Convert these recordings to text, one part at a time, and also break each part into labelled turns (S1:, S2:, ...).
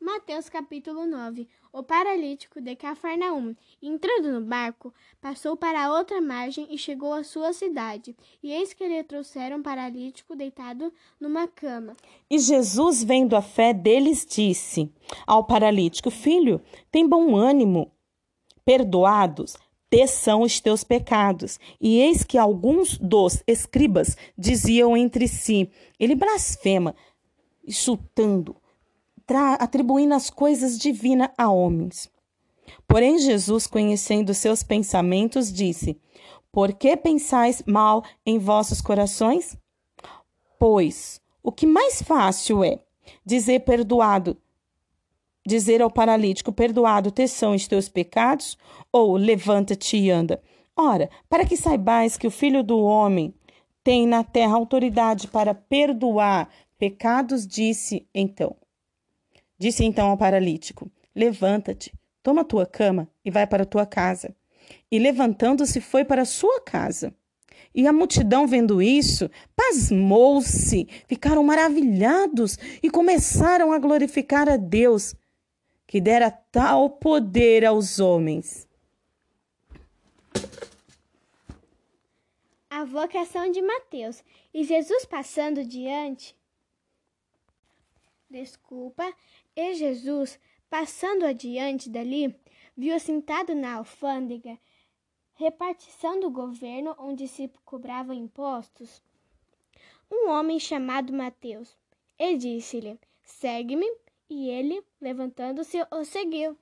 S1: Mateus capítulo 9 O paralítico de Cafarnaum, entrando no barco, passou para a outra margem e chegou à sua cidade. E eis que lhe trouxeram um paralítico deitado numa cama.
S2: E Jesus, vendo a fé deles, disse ao paralítico: Filho, tem bom ânimo, perdoados te são os teus pecados. E eis que alguns dos escribas diziam entre si: Ele blasfema, insultando atribuindo as coisas divinas a homens. Porém, Jesus, conhecendo seus pensamentos, disse: Por que pensais mal em vossos corações? Pois o que mais fácil é dizer perdoado, dizer ao paralítico: Perdoado te são os teus pecados, ou levanta-te e anda. Ora, para que saibais que o Filho do Homem tem na terra autoridade para perdoar pecados, disse então. Disse então ao paralítico: Levanta-te, toma tua cama e vai para tua casa. E levantando-se, foi para sua casa. E a multidão, vendo isso, pasmou-se, ficaram maravilhados e começaram a glorificar a Deus, que dera tal poder aos homens.
S1: A vocação de Mateus. E Jesus passando diante. Desculpa, e Jesus, passando adiante dali, viu assentado na alfândega, repartição do governo onde se cobravam impostos, um homem chamado Mateus, e disse-lhe: Segue-me. E ele, levantando-se, o seguiu.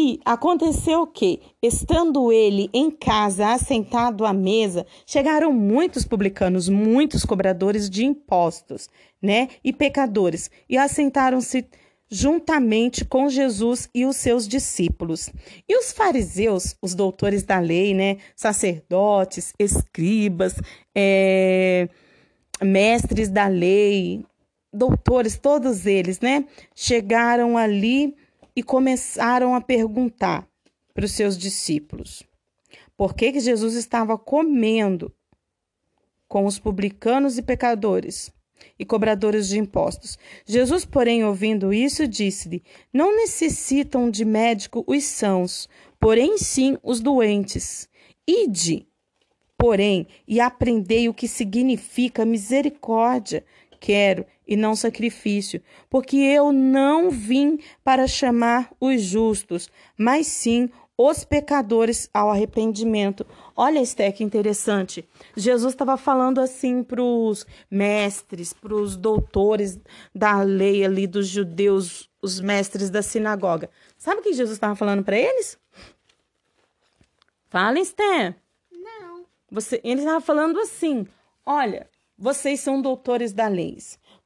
S2: E aconteceu que, estando ele em casa, assentado à mesa, chegaram muitos publicanos, muitos cobradores de impostos, né, e pecadores, e assentaram-se juntamente com Jesus e os seus discípulos. E os fariseus, os doutores da lei, né, sacerdotes, escribas, é, mestres da lei, doutores, todos eles, né, chegaram ali e começaram a perguntar para os seus discípulos por que, que Jesus estava comendo com os publicanos e pecadores e cobradores de impostos. Jesus, porém, ouvindo isso, disse-lhe: Não necessitam de médico os sãos, porém sim os doentes. Ide, porém, e aprendei o que significa misericórdia quero e não sacrifício, porque eu não vim para chamar os justos, mas sim os pecadores ao arrependimento. Olha, Esté, que interessante. Jesus estava falando assim para os mestres, para os doutores da lei ali dos judeus, os mestres da sinagoga. Sabe o que Jesus estava falando para eles? Fala, Esté.
S1: Não.
S2: Você, ele estava falando assim: olha, vocês são doutores da lei.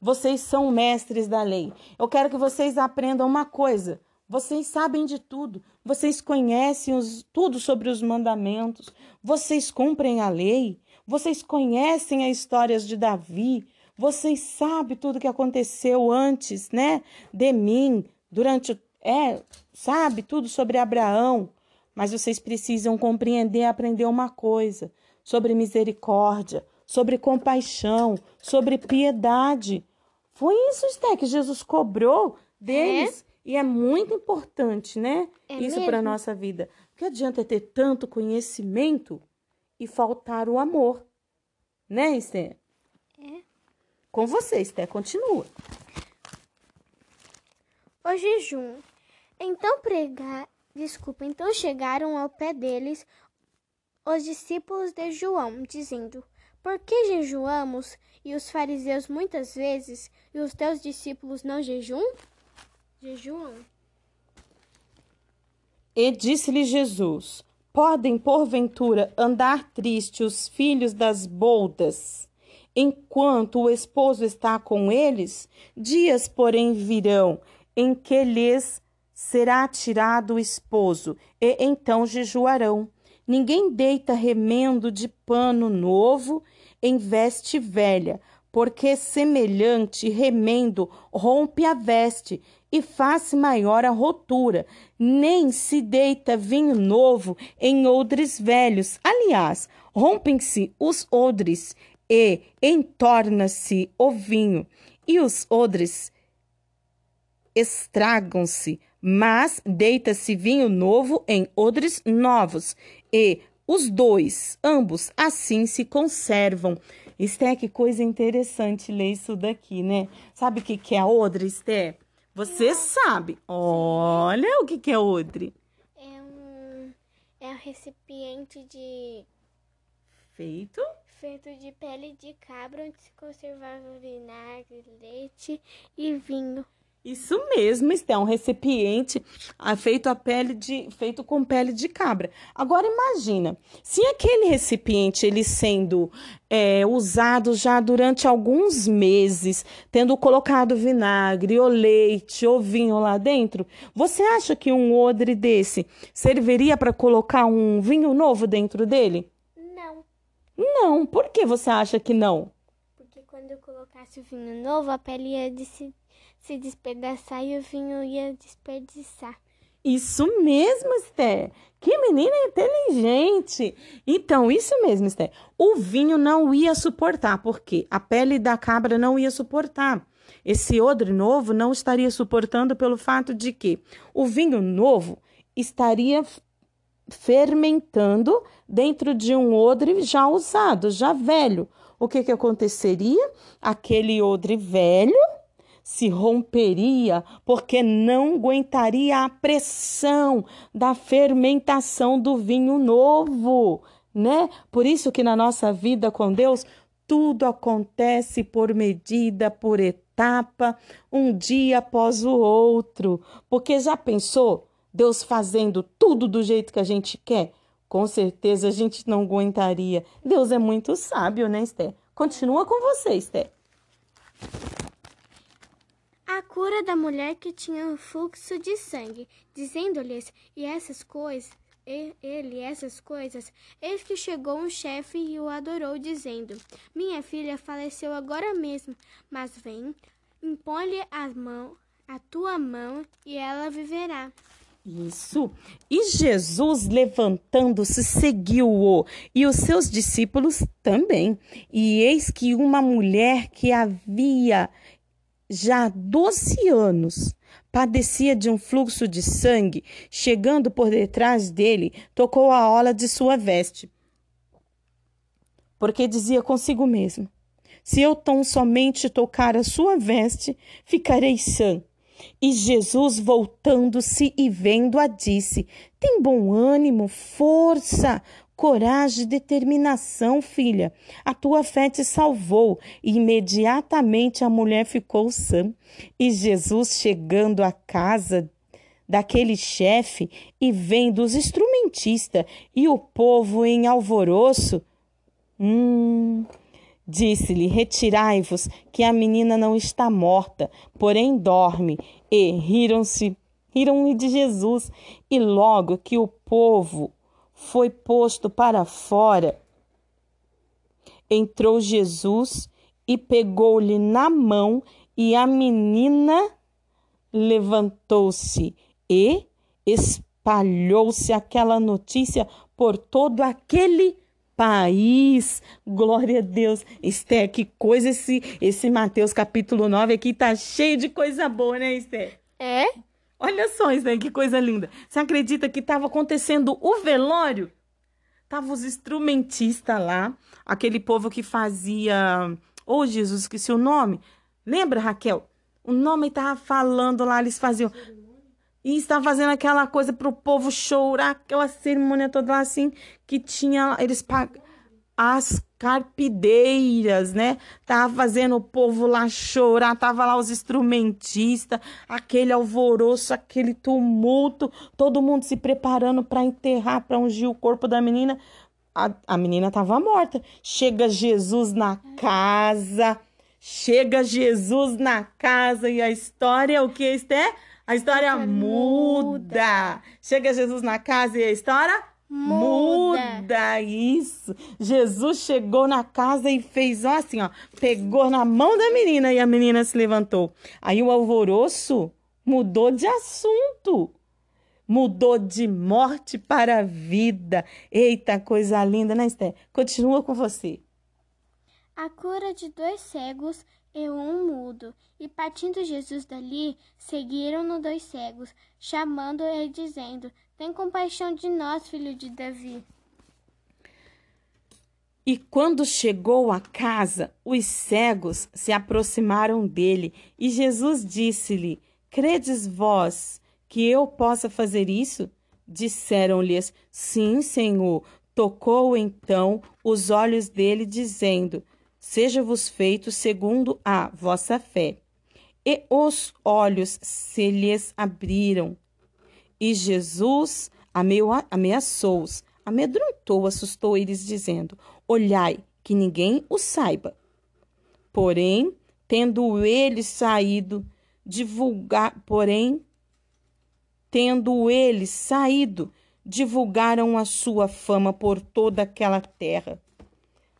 S2: Vocês são mestres da lei. Eu quero que vocês aprendam uma coisa. Vocês sabem de tudo. Vocês conhecem os, tudo sobre os mandamentos. Vocês cumprem a lei. Vocês conhecem as histórias de Davi. Vocês sabem tudo que aconteceu antes, né? De mim, durante. É, sabe tudo sobre Abraão. Mas vocês precisam compreender e aprender uma coisa sobre misericórdia, sobre compaixão, sobre piedade. Foi isso, Sté, que Jesus cobrou deles. É? E é muito importante, né?
S1: É
S2: isso para a nossa vida. Porque adianta ter tanto conhecimento e faltar o amor. Né, Esté?
S1: É.
S2: Com você, Esté, continua.
S1: O jejum. Então pregar, desculpa, então chegaram ao pé deles os discípulos de João, dizendo: por que jejuamos e os fariseus muitas vezes e os teus discípulos não jejum? Jejuam.
S2: E disse-lhe Jesus: Podem, porventura, andar tristes os filhos das boldas, enquanto o esposo está com eles? Dias, porém, virão em que lhes será tirado o esposo, e então jejuarão. Ninguém deita remendo de pano novo em veste velha, porque semelhante remendo rompe a veste e faz maior a rotura, nem se deita vinho novo em odres velhos. Aliás, rompem-se os odres e entorna-se o vinho, e os odres estragam-se, mas deita-se vinho novo em odres novos, e os dois, ambos, assim se conservam. Esté, que coisa interessante ler isso daqui, né? Sabe o que, que é odre, Esté? Você sabe. Olha o que, que é odre.
S1: É um, é um recipiente de
S2: Feito?
S1: feito de pele de cabra onde se conservava vinagre, leite e vinho.
S2: Isso mesmo, Esté, um recipiente ah, feito a pele de, feito com pele de cabra. Agora imagina, se aquele recipiente ele sendo é, usado já durante alguns meses, tendo colocado vinagre, ou leite, ou vinho lá dentro, você acha que um odre desse serviria para colocar um vinho novo dentro dele?
S1: Não,
S2: Não. Por que você acha que não?
S1: porque quando eu colocasse o vinho novo, a pele ia de se, se despedaçar e o vinho ia desperdiçar.
S2: Isso mesmo, Esther. Que menina inteligente. Então, isso mesmo, Esther. O vinho não ia suportar, porque a pele da cabra não ia suportar. Esse odre novo não estaria suportando pelo fato de que o vinho novo estaria fermentando dentro de um odre já usado, já velho. O que, que aconteceria? Aquele odre velho se romperia porque não aguentaria a pressão da fermentação do vinho novo, né? Por isso que na nossa vida com Deus tudo acontece por medida, por etapa, um dia após o outro. Porque já pensou Deus fazendo tudo do jeito que a gente quer? Com certeza a gente não aguentaria. Deus é muito sábio, né, Esther? Continua com você, Esther.
S1: A cura da mulher que tinha um fluxo de sangue, dizendo-lhes, e essas coisas, e- ele essas coisas, eis que chegou um chefe e o adorou, dizendo, minha filha faleceu agora mesmo, mas vem, impõe-lhe a mão, a tua mão, e ela viverá.
S2: Isso. E Jesus, levantando-se, seguiu-o, e os seus discípulos também. E eis que uma mulher que havia já 12 anos padecia de um fluxo de sangue, chegando por detrás dele, tocou a ola de sua veste. Porque dizia consigo mesmo: Se eu tão somente tocar a sua veste, ficarei sã. E Jesus, voltando-se e vendo-a, disse: Tem bom ânimo, força, coragem, determinação, filha. A tua fé te salvou. E imediatamente a mulher ficou sã. E Jesus, chegando à casa daquele chefe e vendo os instrumentistas e o povo em alvoroço, hum, Disse-lhe: Retirai-vos, que a menina não está morta, porém dorme. E riram-se, riram-lhe de Jesus. E logo que o povo foi posto para fora, entrou Jesus e pegou-lhe na mão, e a menina levantou-se e espalhou-se aquela notícia por todo aquele país. Glória a Deus. Esther, que coisa esse, esse Mateus capítulo 9 aqui tá cheio de coisa boa, né, Esther?
S1: É?
S2: Olha só, Esther, que coisa linda. Você acredita que estava acontecendo o velório? Tava os instrumentistas lá, aquele povo que fazia. Ô, oh, Jesus, esqueci o nome. Lembra, Raquel? O nome estava falando lá, eles faziam. E estava fazendo aquela coisa para o povo chorar, aquela cerimônia toda lá assim, que tinha. Eles pag... As carpideiras, né? Tava fazendo o povo lá chorar, tava lá os instrumentistas, aquele alvoroço, aquele tumulto, todo mundo se preparando para enterrar, para ungir o corpo da menina. A, a menina tava morta. Chega Jesus na casa, chega Jesus na casa e a história, o que, Esther? A história muda. Chega Jesus na casa e a história
S1: Muda.
S2: muda. Isso. Jesus chegou na casa e fez ó, assim, ó, pegou na mão da menina e a menina se levantou. Aí o alvoroço mudou de assunto. Mudou de morte para vida. Eita, coisa linda, né, Esther? Continua com você.
S1: A cura de dois cegos e um mudo. E partindo Jesus dali, seguiram-no dois cegos, chamando e dizendo: Tem compaixão de nós, filho de Davi.
S2: E quando chegou à casa, os cegos se aproximaram dele, e Jesus disse-lhe: Credes vós que eu possa fazer isso? Disseram-lhes: Sim, Senhor. Tocou então os olhos dele, dizendo: Seja-vos feito segundo a vossa fé. E os olhos se lhes abriram. E Jesus ameaçou-os, amedrontou, assustou eles, dizendo: Olhai, que ninguém o saiba. Porém, tendo ele saído, divulgar, porém, tendo ele saído, divulgaram a sua fama por toda aquela terra.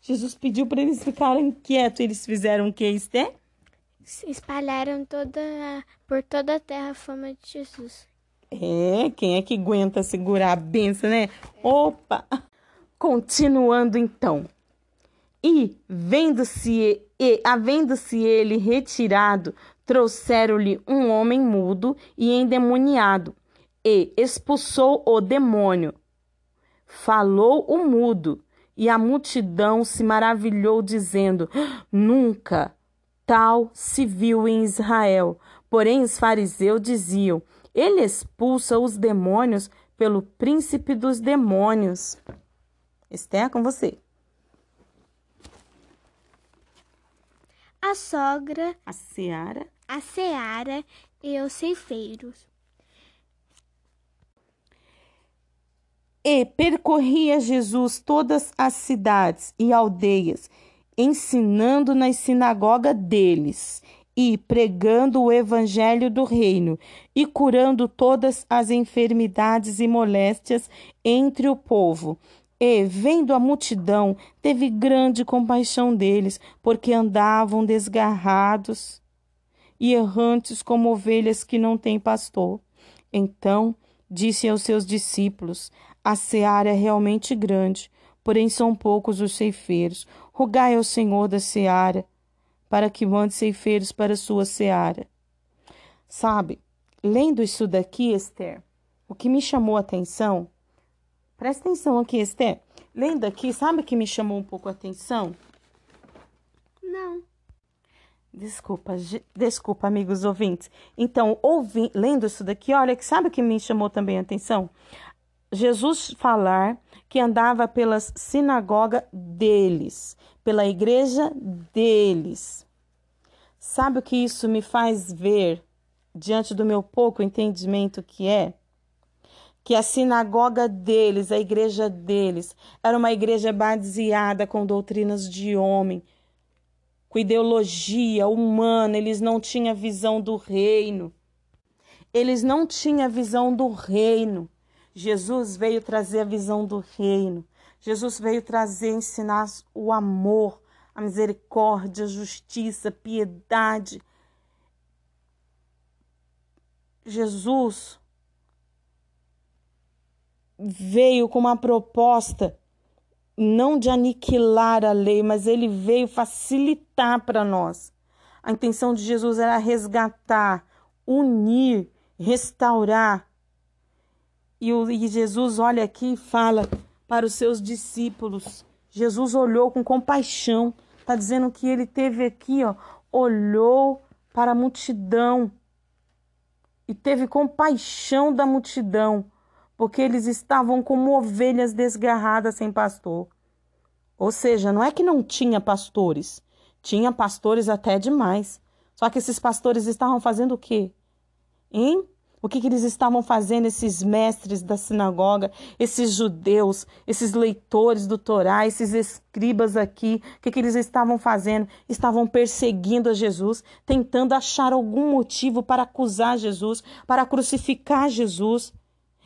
S2: Jesus pediu para eles ficarem quietos. Eles fizeram o que, Esté?
S1: Espalharam toda, por toda a terra a fama de Jesus.
S2: É, quem é que aguenta segurar a benção, né? Opa! Continuando então. E, vendo-se e havendo-se ele retirado, trouxeram-lhe um homem mudo e endemoniado, e expulsou o demônio. Falou o mudo, e a multidão se maravilhou, dizendo: Nunca tal se viu em Israel. Porém, os fariseus diziam: Ele expulsa os demônios pelo príncipe dos demônios. Esther, com você.
S1: A sogra,
S2: a seara,
S1: a seara e os ceifeiros.
S2: E percorria Jesus todas as cidades e aldeias, ensinando nas sinagogas deles e pregando o evangelho do reino e curando todas as enfermidades e moléstias entre o povo. E, vendo a multidão, teve grande compaixão deles, porque andavam desgarrados e errantes como ovelhas que não têm pastor. Então disse aos seus discípulos: A seara é realmente grande, porém são poucos os ceifeiros. Rogai ao Senhor da seara para que mande ceifeiros para a sua seara. Sabe, lendo isso daqui, Esther, o que me chamou a atenção Presta atenção aqui, Esté. Lendo aqui, sabe o que me chamou um pouco a atenção?
S1: Não.
S2: Desculpa, desculpa, amigos ouvintes. Então, ouvi, lendo isso daqui, olha, sabe o que me chamou também a atenção? Jesus falar que andava pelas sinagogas deles, pela igreja deles. Sabe o que isso me faz ver diante do meu pouco entendimento que é? que a sinagoga deles, a igreja deles, era uma igreja baseada com doutrinas de homem, com ideologia humana, eles não tinham visão do reino. Eles não tinham visão do reino. Jesus veio trazer a visão do reino. Jesus veio trazer, ensinar o amor, a misericórdia, a justiça, a piedade. Jesus veio com uma proposta não de aniquilar a lei, mas ele veio facilitar para nós. A intenção de Jesus era resgatar, unir, restaurar. E, o, e Jesus olha aqui e fala para os seus discípulos. Jesus olhou com compaixão. Está dizendo que ele teve aqui, ó, olhou para a multidão e teve compaixão da multidão porque eles estavam como ovelhas desgarradas sem pastor. Ou seja, não é que não tinha pastores, tinha pastores até demais. Só que esses pastores estavam fazendo o quê? Hein? O que, que eles estavam fazendo, esses mestres da sinagoga, esses judeus, esses leitores do Torá, esses escribas aqui? O que, que eles estavam fazendo? Estavam perseguindo a Jesus, tentando achar algum motivo para acusar Jesus, para crucificar Jesus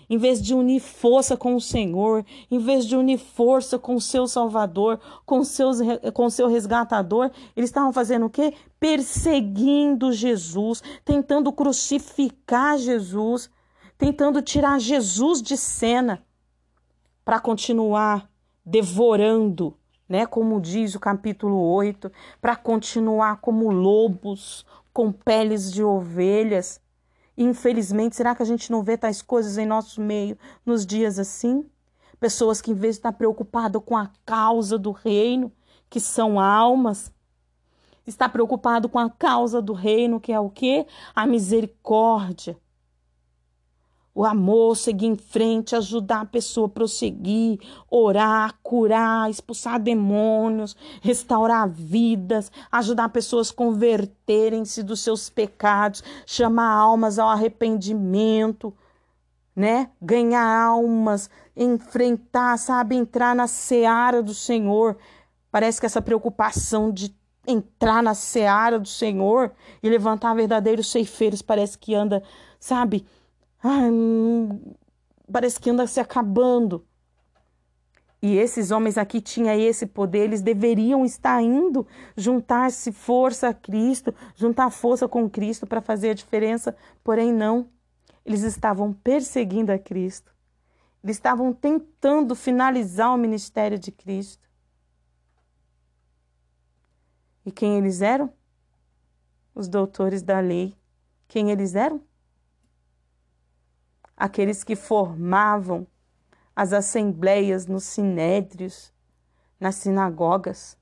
S2: em vez de unir força com o Senhor, em vez de unir força com o seu Salvador, com, seus, com o seu resgatador, eles estavam fazendo o quê? Perseguindo Jesus, tentando crucificar Jesus, tentando tirar Jesus de cena para continuar devorando né? Como diz o capítulo 8, para continuar como lobos com peles de ovelhas. Infelizmente, será que a gente não vê tais coisas em nosso meio nos dias assim? Pessoas que, em vez de estar preocupado com a causa do reino, que são almas, está preocupado com a causa do reino, que é o quê? A misericórdia o amor, seguir em frente, ajudar a pessoa a prosseguir, orar, curar, expulsar demônios, restaurar vidas, ajudar pessoas a converterem-se dos seus pecados, chamar almas ao arrependimento, né? Ganhar almas, enfrentar, sabe, entrar na seara do Senhor. Parece que essa preocupação de entrar na seara do Senhor e levantar verdadeiros ceifeiros parece que anda, sabe, Ai, parece que anda se acabando. E esses homens aqui tinham esse poder, eles deveriam estar indo juntar-se força a Cristo, juntar força com Cristo para fazer a diferença, porém não. Eles estavam perseguindo a Cristo. Eles estavam tentando finalizar o ministério de Cristo. E quem eles eram? Os doutores da lei. Quem eles eram? Aqueles que formavam as assembleias nos sinédrios, nas sinagogas,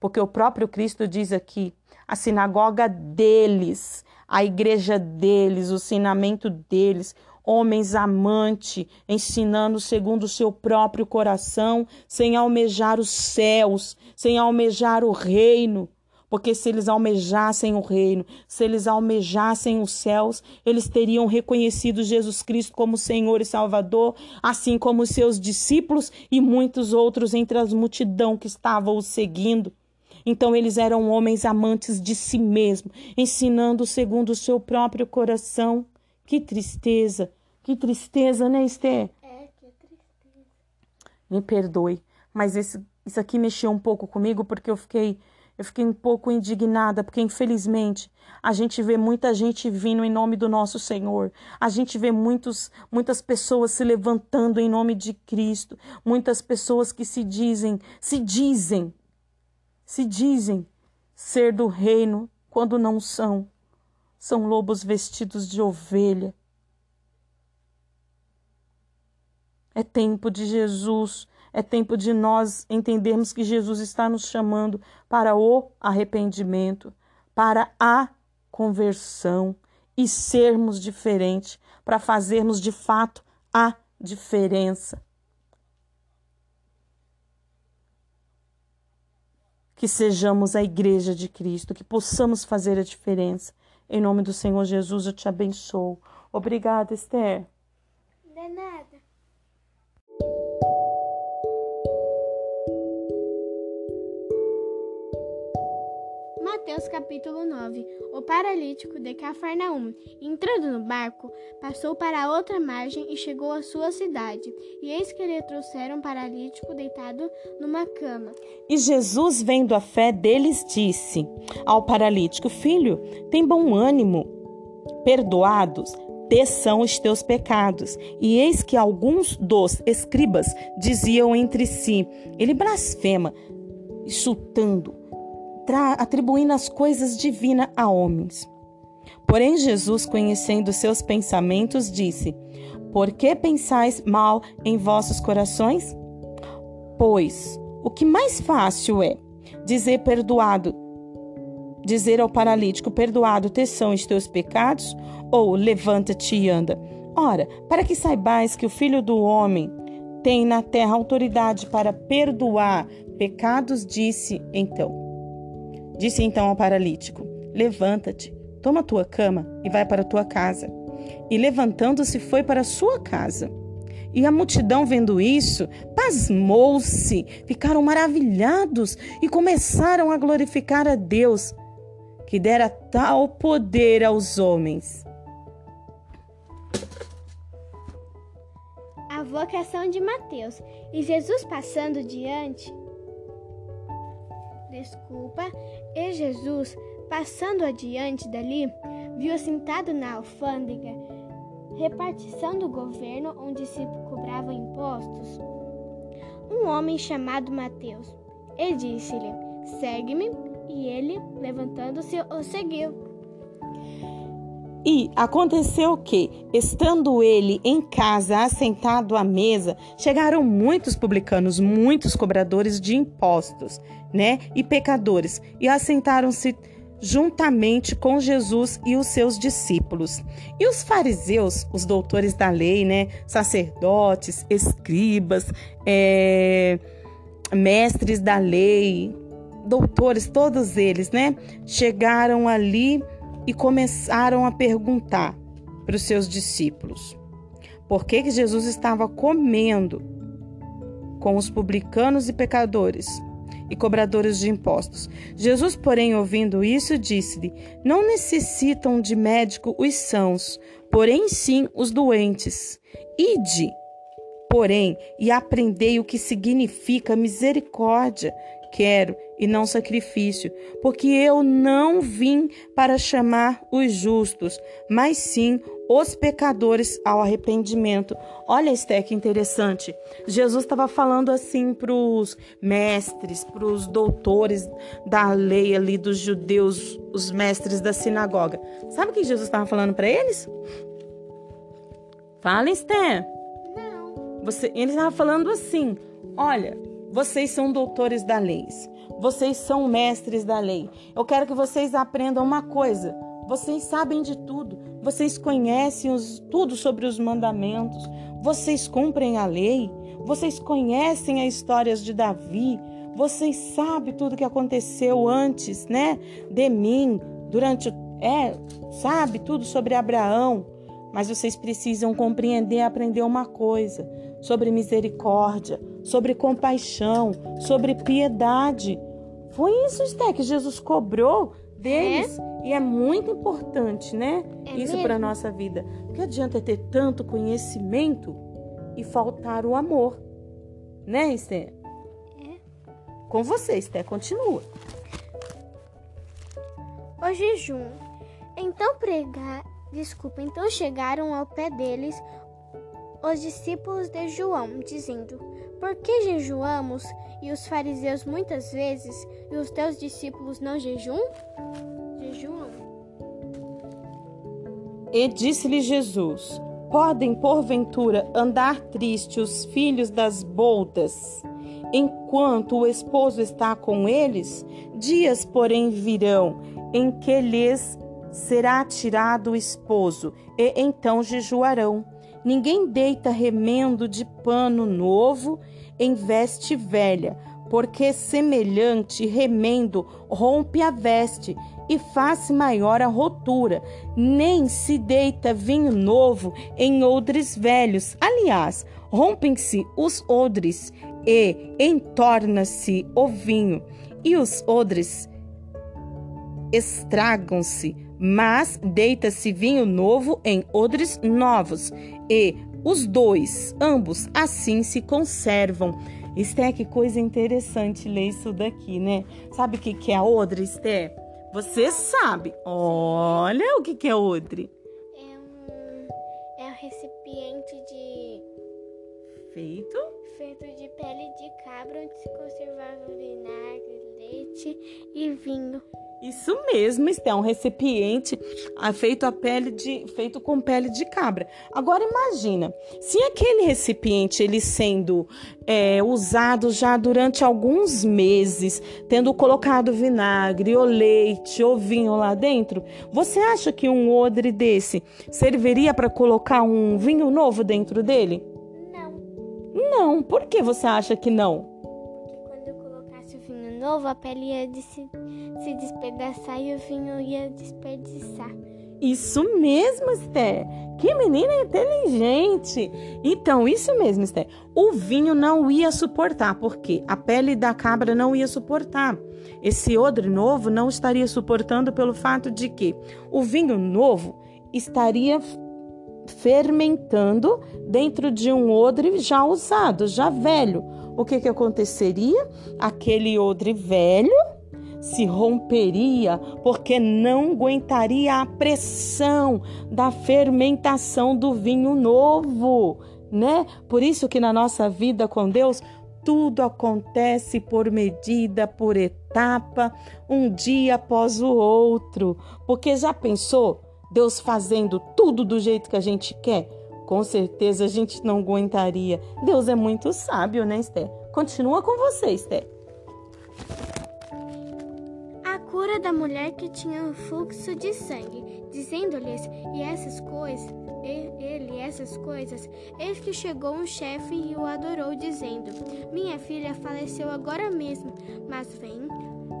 S2: porque o próprio Cristo diz aqui: a sinagoga deles, a igreja deles, o ensinamento deles, homens amantes, ensinando segundo o seu próprio coração, sem almejar os céus, sem almejar o reino, porque se eles almejassem o reino, se eles almejassem os céus, eles teriam reconhecido Jesus Cristo como Senhor e Salvador, assim como seus discípulos e muitos outros entre as multidão que estavam o seguindo. Então eles eram homens amantes de si mesmo, ensinando segundo o seu próprio coração. Que tristeza, que tristeza, né, Esther?
S1: É, que tristeza.
S2: Me perdoe, mas esse, isso aqui mexeu um pouco comigo porque eu fiquei eu fiquei um pouco indignada, porque infelizmente a gente vê muita gente vindo em nome do nosso Senhor. A gente vê muitos, muitas pessoas se levantando em nome de Cristo. Muitas pessoas que se dizem, se dizem, se dizem ser do reino quando não são. São lobos vestidos de ovelha. É tempo de Jesus é tempo de nós entendermos que Jesus está nos chamando para o arrependimento, para a conversão e sermos diferentes, para fazermos de fato a diferença. Que sejamos a igreja de Cristo, que possamos fazer a diferença. Em nome do Senhor Jesus, eu te abençoo. Obrigada, Esther.
S1: De nada. Mateus capítulo 9 O paralítico de Cafarnaum, entrando no barco, passou para a outra margem e chegou à sua cidade. E eis que lhe trouxeram um paralítico deitado numa cama.
S2: E Jesus, vendo a fé deles, disse ao paralítico: Filho, tem bom ânimo, perdoados te são os teus pecados. E eis que alguns dos escribas diziam entre si: Ele blasfema, insultando atribuindo as coisas divinas a homens. Porém, Jesus, conhecendo seus pensamentos, disse: Por que pensais mal em vossos corações? Pois o que mais fácil é dizer perdoado, dizer ao paralítico: Perdoado te são os teus pecados, ou levanta-te e anda. Ora, para que saibais que o Filho do Homem tem na terra autoridade para perdoar pecados, disse então. Disse então ao paralítico: Levanta-te, toma tua cama e vai para tua casa. E levantando-se, foi para sua casa. E a multidão, vendo isso, pasmou-se, ficaram maravilhados e começaram a glorificar a Deus, que dera tal poder aos homens.
S1: A vocação de Mateus. E Jesus passando diante, desculpa, e Jesus, passando adiante dali, viu assentado na alfândega, repartição do governo onde se cobravam impostos, um homem chamado Mateus. e disse-lhe: Segue-me. E ele, levantando-se, o seguiu.
S2: E aconteceu que, estando ele em casa, assentado à mesa, chegaram muitos publicanos, muitos cobradores de impostos, né? E pecadores, e assentaram-se juntamente com Jesus e os seus discípulos. E os fariseus, os doutores da lei, né? Sacerdotes, escribas, é, mestres da lei, doutores, todos eles, né? Chegaram ali e começaram a perguntar para os seus discípulos por que, que Jesus estava comendo com os publicanos e pecadores e cobradores de impostos. Jesus, porém, ouvindo isso, disse-lhe: Não necessitam de médico os sãos, porém sim os doentes. Ide, porém, e aprendei o que significa misericórdia. Quero e não sacrifício, porque eu não vim para chamar os justos, mas sim os pecadores ao arrependimento. Olha, Esté, que interessante. Jesus estava falando assim para os mestres, para os doutores da lei ali dos judeus, os mestres da sinagoga. Sabe o que Jesus estava falando para eles? Fala, Esté.
S1: Não.
S2: Você, ele estava falando assim: olha, vocês são doutores da lei, vocês são mestres da lei. Eu quero que vocês aprendam uma coisa. Vocês sabem de tudo, vocês conhecem os, tudo sobre os mandamentos, vocês cumprem a lei, vocês conhecem as histórias de Davi, vocês sabem tudo que aconteceu antes, né, de mim, durante é, sabe tudo sobre Abraão, mas vocês precisam compreender e aprender uma coisa sobre misericórdia, sobre compaixão, sobre piedade. Foi isso, Sté, que Jesus cobrou deles. É? E é muito importante, né? É isso para nossa vida. Porque adianta ter tanto conhecimento e faltar o amor. Né, Esté? É. Com você, Esté, continua.
S1: O jejum. Então pregar, desculpa, então chegaram ao pé deles os discípulos de João, dizendo: Por que jejuamos e os fariseus muitas vezes e os teus discípulos não jejum? Jejuam.
S2: E disse-lhe Jesus: Podem porventura andar tristes os filhos das boldas, enquanto o esposo está com eles? Dias, porém, virão em que lhes será tirado o esposo, e então jejuarão. Ninguém deita remendo de pano novo em veste velha, porque semelhante remendo rompe a veste e faz maior a rotura. Nem se deita vinho novo em odres velhos. Aliás, rompem-se os odres e entorna-se o vinho, e os odres estragam-se mas deita-se vinho novo em odres novos, e os dois, ambos, assim se conservam. Esté, que coisa interessante ler isso daqui, né? Sabe o que, que é odre, Esté? Você sabe. Olha o que, que é odre.
S1: É um, é um recipiente de.
S2: Feito?
S1: Feito de pele de cabra, onde se conservava vinagre, leite e vinho.
S2: Isso mesmo, Esté, é um recipiente ah, feito, a pele de, feito com pele de cabra. Agora imagina, se aquele recipiente ele sendo é, usado já durante alguns meses, tendo colocado vinagre, ou leite, ou vinho lá dentro, você acha que um odre desse serviria para colocar um vinho novo dentro dele?
S1: Não.
S2: Não, por que você acha que não?
S1: Novo, a pele ia de se, se despedaçar e o vinho ia desperdiçar.
S2: Isso mesmo, Esther. Que menina inteligente. Então, isso mesmo, Esther. O vinho não ia suportar, porque a pele da cabra não ia suportar. Esse odre novo não estaria suportando pelo fato de que o vinho novo estaria fermentando dentro de um odre já usado, já velho o que, que aconteceria? Aquele odre velho se romperia porque não aguentaria a pressão da fermentação do vinho novo, né? Por isso que na nossa vida com Deus tudo acontece por medida, por etapa, um dia após o outro. Porque já pensou Deus fazendo tudo do jeito que a gente quer? Com certeza a gente não aguentaria. Deus é muito sábio, né, Esther? Continua com você, Esther.
S1: A cura da mulher que tinha um fluxo de sangue, dizendo-lhes e essas coisas, ele essas coisas, eis que chegou um chefe e o adorou, dizendo: Minha filha faleceu agora mesmo, mas vem,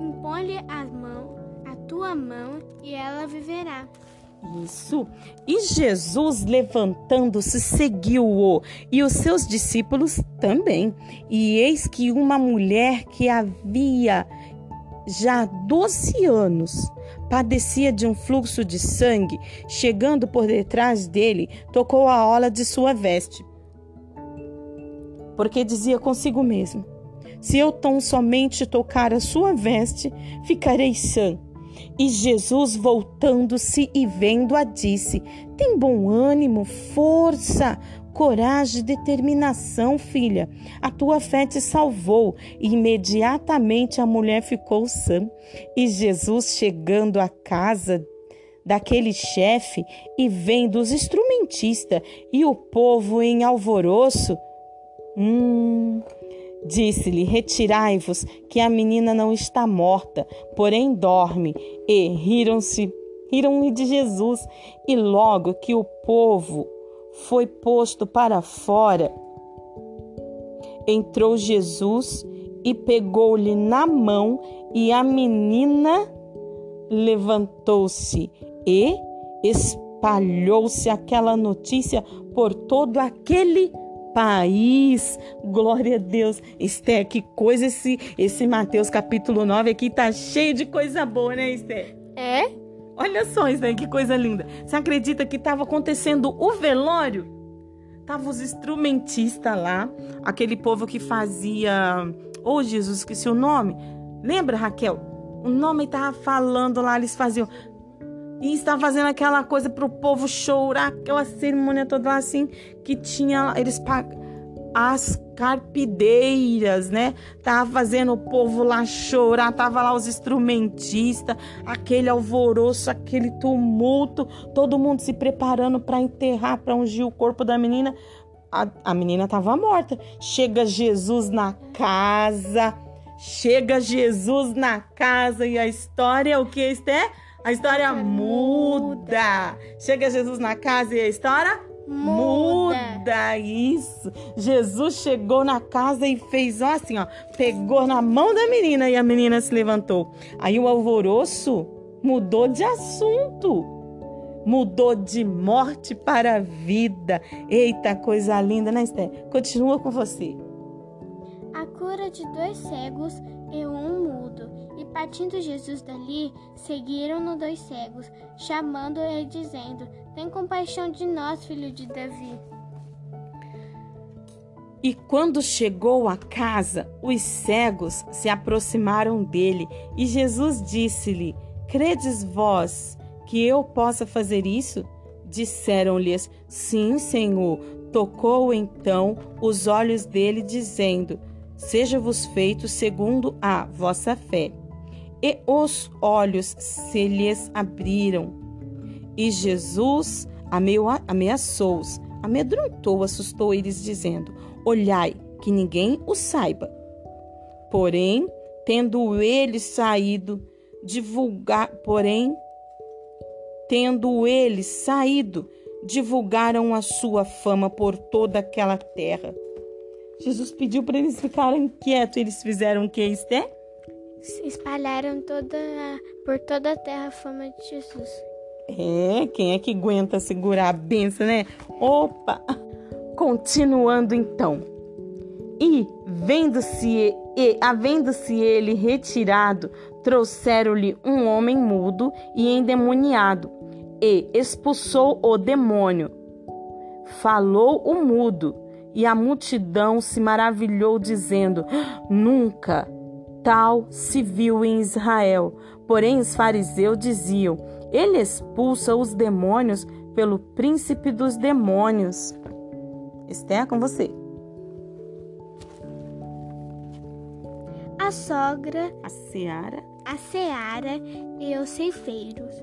S1: impõe-lhe a mão, a tua mão, e ela viverá.
S2: Isso. E Jesus, levantando-se, seguiu-o, e os seus discípulos também. E eis que uma mulher que havia já 12 anos padecia de um fluxo de sangue, chegando por detrás dele, tocou a ola de sua veste. Porque dizia consigo mesmo: Se eu tão somente tocar a sua veste, ficarei sã. E Jesus, voltando-se e vendo-a, disse: Tem bom ânimo, força, coragem, determinação, filha. A tua fé te salvou. E imediatamente a mulher ficou sã. E Jesus, chegando à casa daquele chefe e vendo os instrumentistas e o povo em alvoroço, hum, disse-lhe: Retirai-vos, que a menina não está morta, porém dorme. E riram-se, riram-lhe de Jesus. E logo que o povo foi posto para fora, entrou Jesus e pegou-lhe na mão, e a menina levantou-se e espalhou-se aquela notícia por todo aquele país. Glória a Deus. Esther, que coisa esse, esse Mateus capítulo 9 aqui tá cheio de coisa boa, né, Esther?
S1: É?
S2: Olha só isso aí, que coisa linda. Você acredita que estava acontecendo o velório? Tava os instrumentistas lá, aquele povo que fazia. Oh, Jesus, esqueci o nome. Lembra, Raquel? O nome estava falando lá, eles faziam. E estava fazendo aquela coisa para o povo chorar, aquela cerimônia toda lá assim, que tinha. Eles as carpideiras, né? Tava fazendo o povo lá chorar, tava lá os instrumentistas, aquele alvoroço, aquele tumulto, todo mundo se preparando para enterrar, para ungir o corpo da menina. A, a menina tava morta. Chega Jesus na casa, chega Jesus na casa e a história, o que Esther? A história muda. Chega Jesus na casa e a história Muda. Muda isso. Jesus chegou na casa e fez ó, assim, ó, pegou na mão da menina e a menina se levantou. Aí o alvoroço mudou de assunto. Mudou de morte para vida. Eita, coisa linda, né, Esther? Continua com você.
S1: A cura de dois cegos e um mudo. Partindo Jesus dali, seguiram-no dois cegos, chamando-o e dizendo: Tem compaixão de nós, filho de Davi.
S2: E quando chegou à casa, os cegos se aproximaram dele, e Jesus disse-lhe: Credes vós que eu possa fazer isso? Disseram-lhes: Sim, Senhor. Tocou então os olhos dele, dizendo: Seja-vos feito segundo a vossa fé. E os olhos se lhes abriram. E Jesus ameaçou-os, amedrontou, assustou eles, dizendo: Olhai, que ninguém o saiba. Porém, tendo ele saído, divulgar, porém, tendo ele saído, divulgaram a sua fama por toda aquela terra. Jesus pediu para eles ficarem quietos. Eles fizeram o que, Esté?
S1: Espalharam toda por toda a terra a fama de Jesus.
S2: É, quem é que aguenta segurar a benção, né? Opa! Continuando então. E, vendo-se e havendo-se ele retirado, trouxeram-lhe um homem mudo e endemoniado, e expulsou o demônio. Falou o mudo, e a multidão se maravilhou, dizendo: Nunca tal se viu em Israel. Porém, os fariseus diziam: Ele expulsa os demônios pelo príncipe dos demônios. Esther, com você.
S1: a sogra,
S2: a seara,
S1: a seara e os ceifeiros.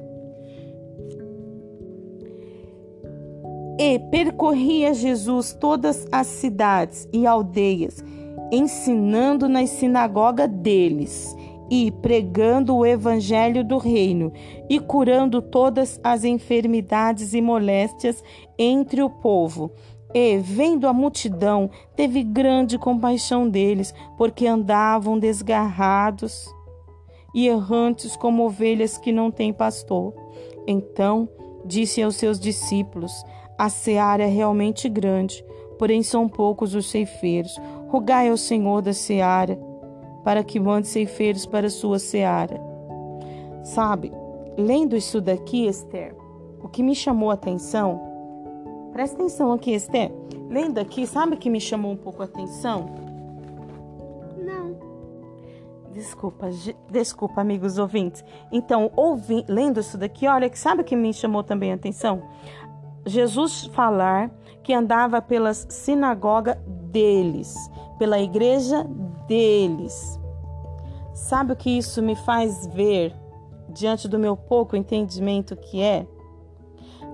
S2: E percorria Jesus todas as cidades e aldeias, ensinando nas sinagogas deles e pregando o evangelho do reino e curando todas as enfermidades e moléstias entre o povo. E, vendo a multidão, teve grande compaixão deles, porque andavam desgarrados e errantes como ovelhas que não têm pastor. Então disse aos seus discípulos: A seara é realmente grande, porém são poucos os ceifeiros. Rogai ao Senhor da seara para que mande ceifeiros para a sua seara. Sabe, lendo isso daqui, Esther, o que me chamou a atenção, presta atenção aqui, Esther, lendo aqui, sabe o que me chamou um pouco a atenção?
S1: Não.
S2: Desculpa, desculpa, amigos ouvintes. Então, ouvi, lendo isso daqui, olha, sabe o que me chamou também a atenção? Jesus falar que andava pelas sinagogas deles, pela igreja deles. Sabe o que isso me faz ver diante do meu pouco entendimento que é?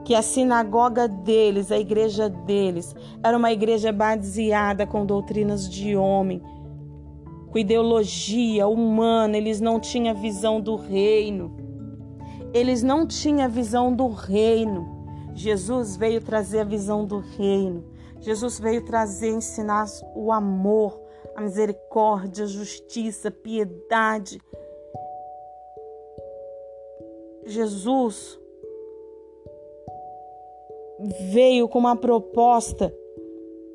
S2: Que a sinagoga deles, a igreja deles, era uma igreja baseada com doutrinas de homem, com ideologia humana, eles não tinham visão do reino. Eles não tinham visão do reino. Jesus veio trazer a visão do reino. Jesus veio trazer, ensinar o amor, a misericórdia, a justiça, a piedade. Jesus veio com uma proposta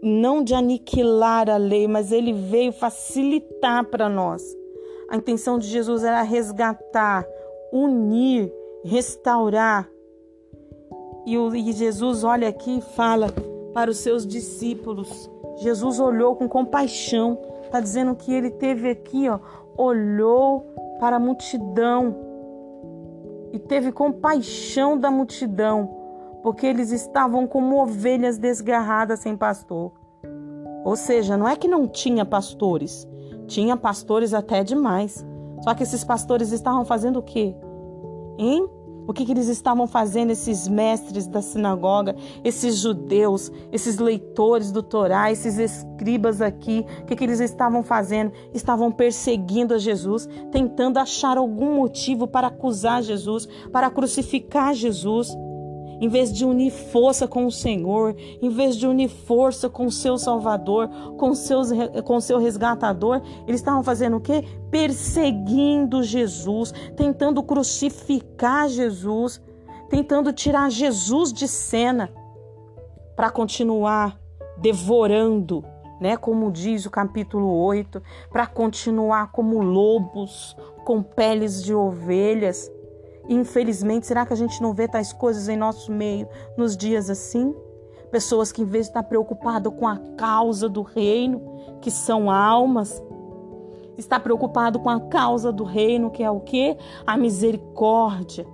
S2: não de aniquilar a lei, mas ele veio facilitar para nós. A intenção de Jesus era resgatar, unir, restaurar. E, Jesus olha aqui e fala para os seus discípulos: Jesus olhou com compaixão. Está dizendo que ele teve aqui, ó, olhou para a multidão e teve compaixão da multidão, porque eles estavam como ovelhas desgarradas sem pastor. Ou seja, não é que não tinha pastores, tinha pastores até demais. Só que esses pastores estavam fazendo o quê? Hein? O que, que, eles estavam fazendo, esses mestres da sinagoga, esses judeus, esses leitores do Torá, esses escribas aqui? O que, que eles estavam fazendo? Estavam perseguindo a Jesus, tentando achar algum motivo para acusar Jesus, para crucificar Jesus em vez de unir força com o Senhor, em vez de unir força com o seu Salvador, com seus com seu resgatador, eles estavam fazendo o quê? Perseguindo Jesus, tentando crucificar Jesus, tentando tirar Jesus de cena para continuar devorando, né, como diz o capítulo 8, para continuar como lobos com peles de ovelhas infelizmente, será que a gente não vê tais coisas em nosso meio nos dias assim? Pessoas que, em vez de estar preocupado com a causa do reino, que são almas, está preocupado com a causa do reino, que é o que? A misericórdia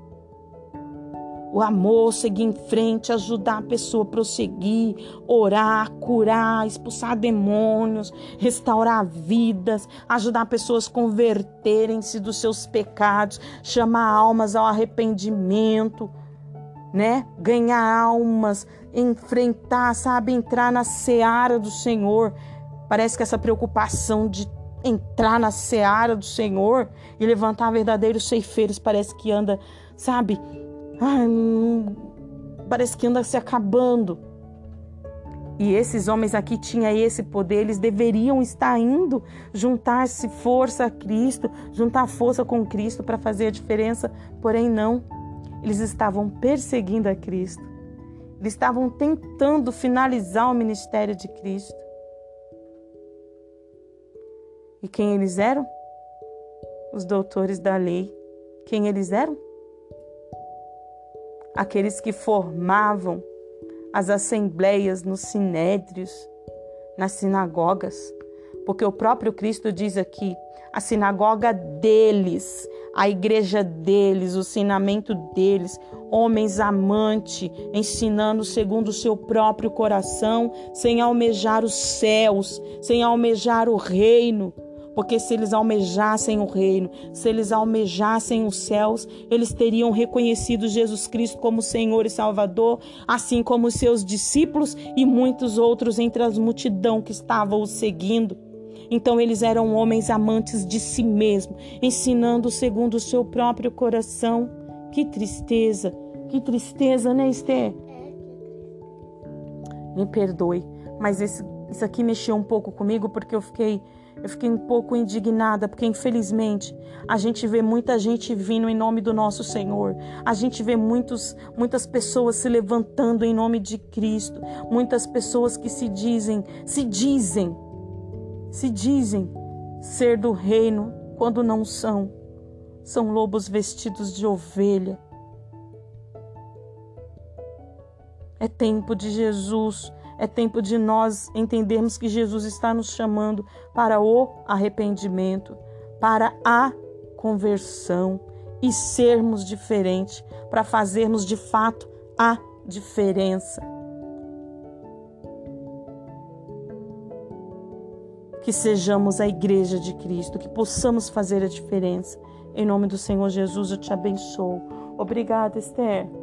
S2: o amor, seguir em frente, ajudar a pessoa a prosseguir, orar, curar, expulsar demônios, restaurar vidas, ajudar pessoas a converterem-se dos seus pecados, chamar almas ao arrependimento, né? Ganhar almas, enfrentar, sabe, entrar na seara do Senhor. Parece que essa preocupação de entrar na seara do Senhor e levantar verdadeiros ceifeiros parece que anda, sabe, Ai, parece que anda se acabando. E esses homens aqui tinham esse poder, eles deveriam estar indo juntar-se força a Cristo, juntar força com Cristo para fazer a diferença, porém não. Eles estavam perseguindo a Cristo. Eles estavam tentando finalizar o ministério de Cristo. E quem eles eram? Os doutores da lei. Quem eles eram? Aqueles que formavam as assembleias nos sinédrios, nas sinagogas, porque o próprio Cristo diz aqui: a sinagoga deles, a igreja deles, o ensinamento deles, homens amantes, ensinando segundo o seu próprio coração, sem almejar os céus, sem almejar o reino, porque se eles almejassem o reino, se eles almejassem os céus, eles teriam reconhecido Jesus Cristo como Senhor e Salvador, assim como seus discípulos e muitos outros entre as multidão que estavam o seguindo. Então eles eram homens amantes de si mesmo, ensinando segundo o seu próprio coração. Que tristeza, que tristeza, né, Esther? Me perdoe, mas esse, isso aqui mexeu um pouco comigo porque eu fiquei eu fiquei um pouco indignada, porque infelizmente a gente vê muita gente vindo em nome do nosso Senhor. A gente vê muitos, muitas pessoas se levantando em nome de Cristo. Muitas pessoas que se dizem, se dizem, se dizem ser do reino quando não são. São lobos vestidos de ovelha. É tempo de Jesus é tempo de nós entendermos que Jesus está nos chamando para o arrependimento, para a conversão e sermos diferentes, para fazermos de fato a diferença. Que sejamos a igreja de Cristo, que possamos fazer a diferença. Em nome do Senhor Jesus, eu te abençoo. Obrigada, Esther.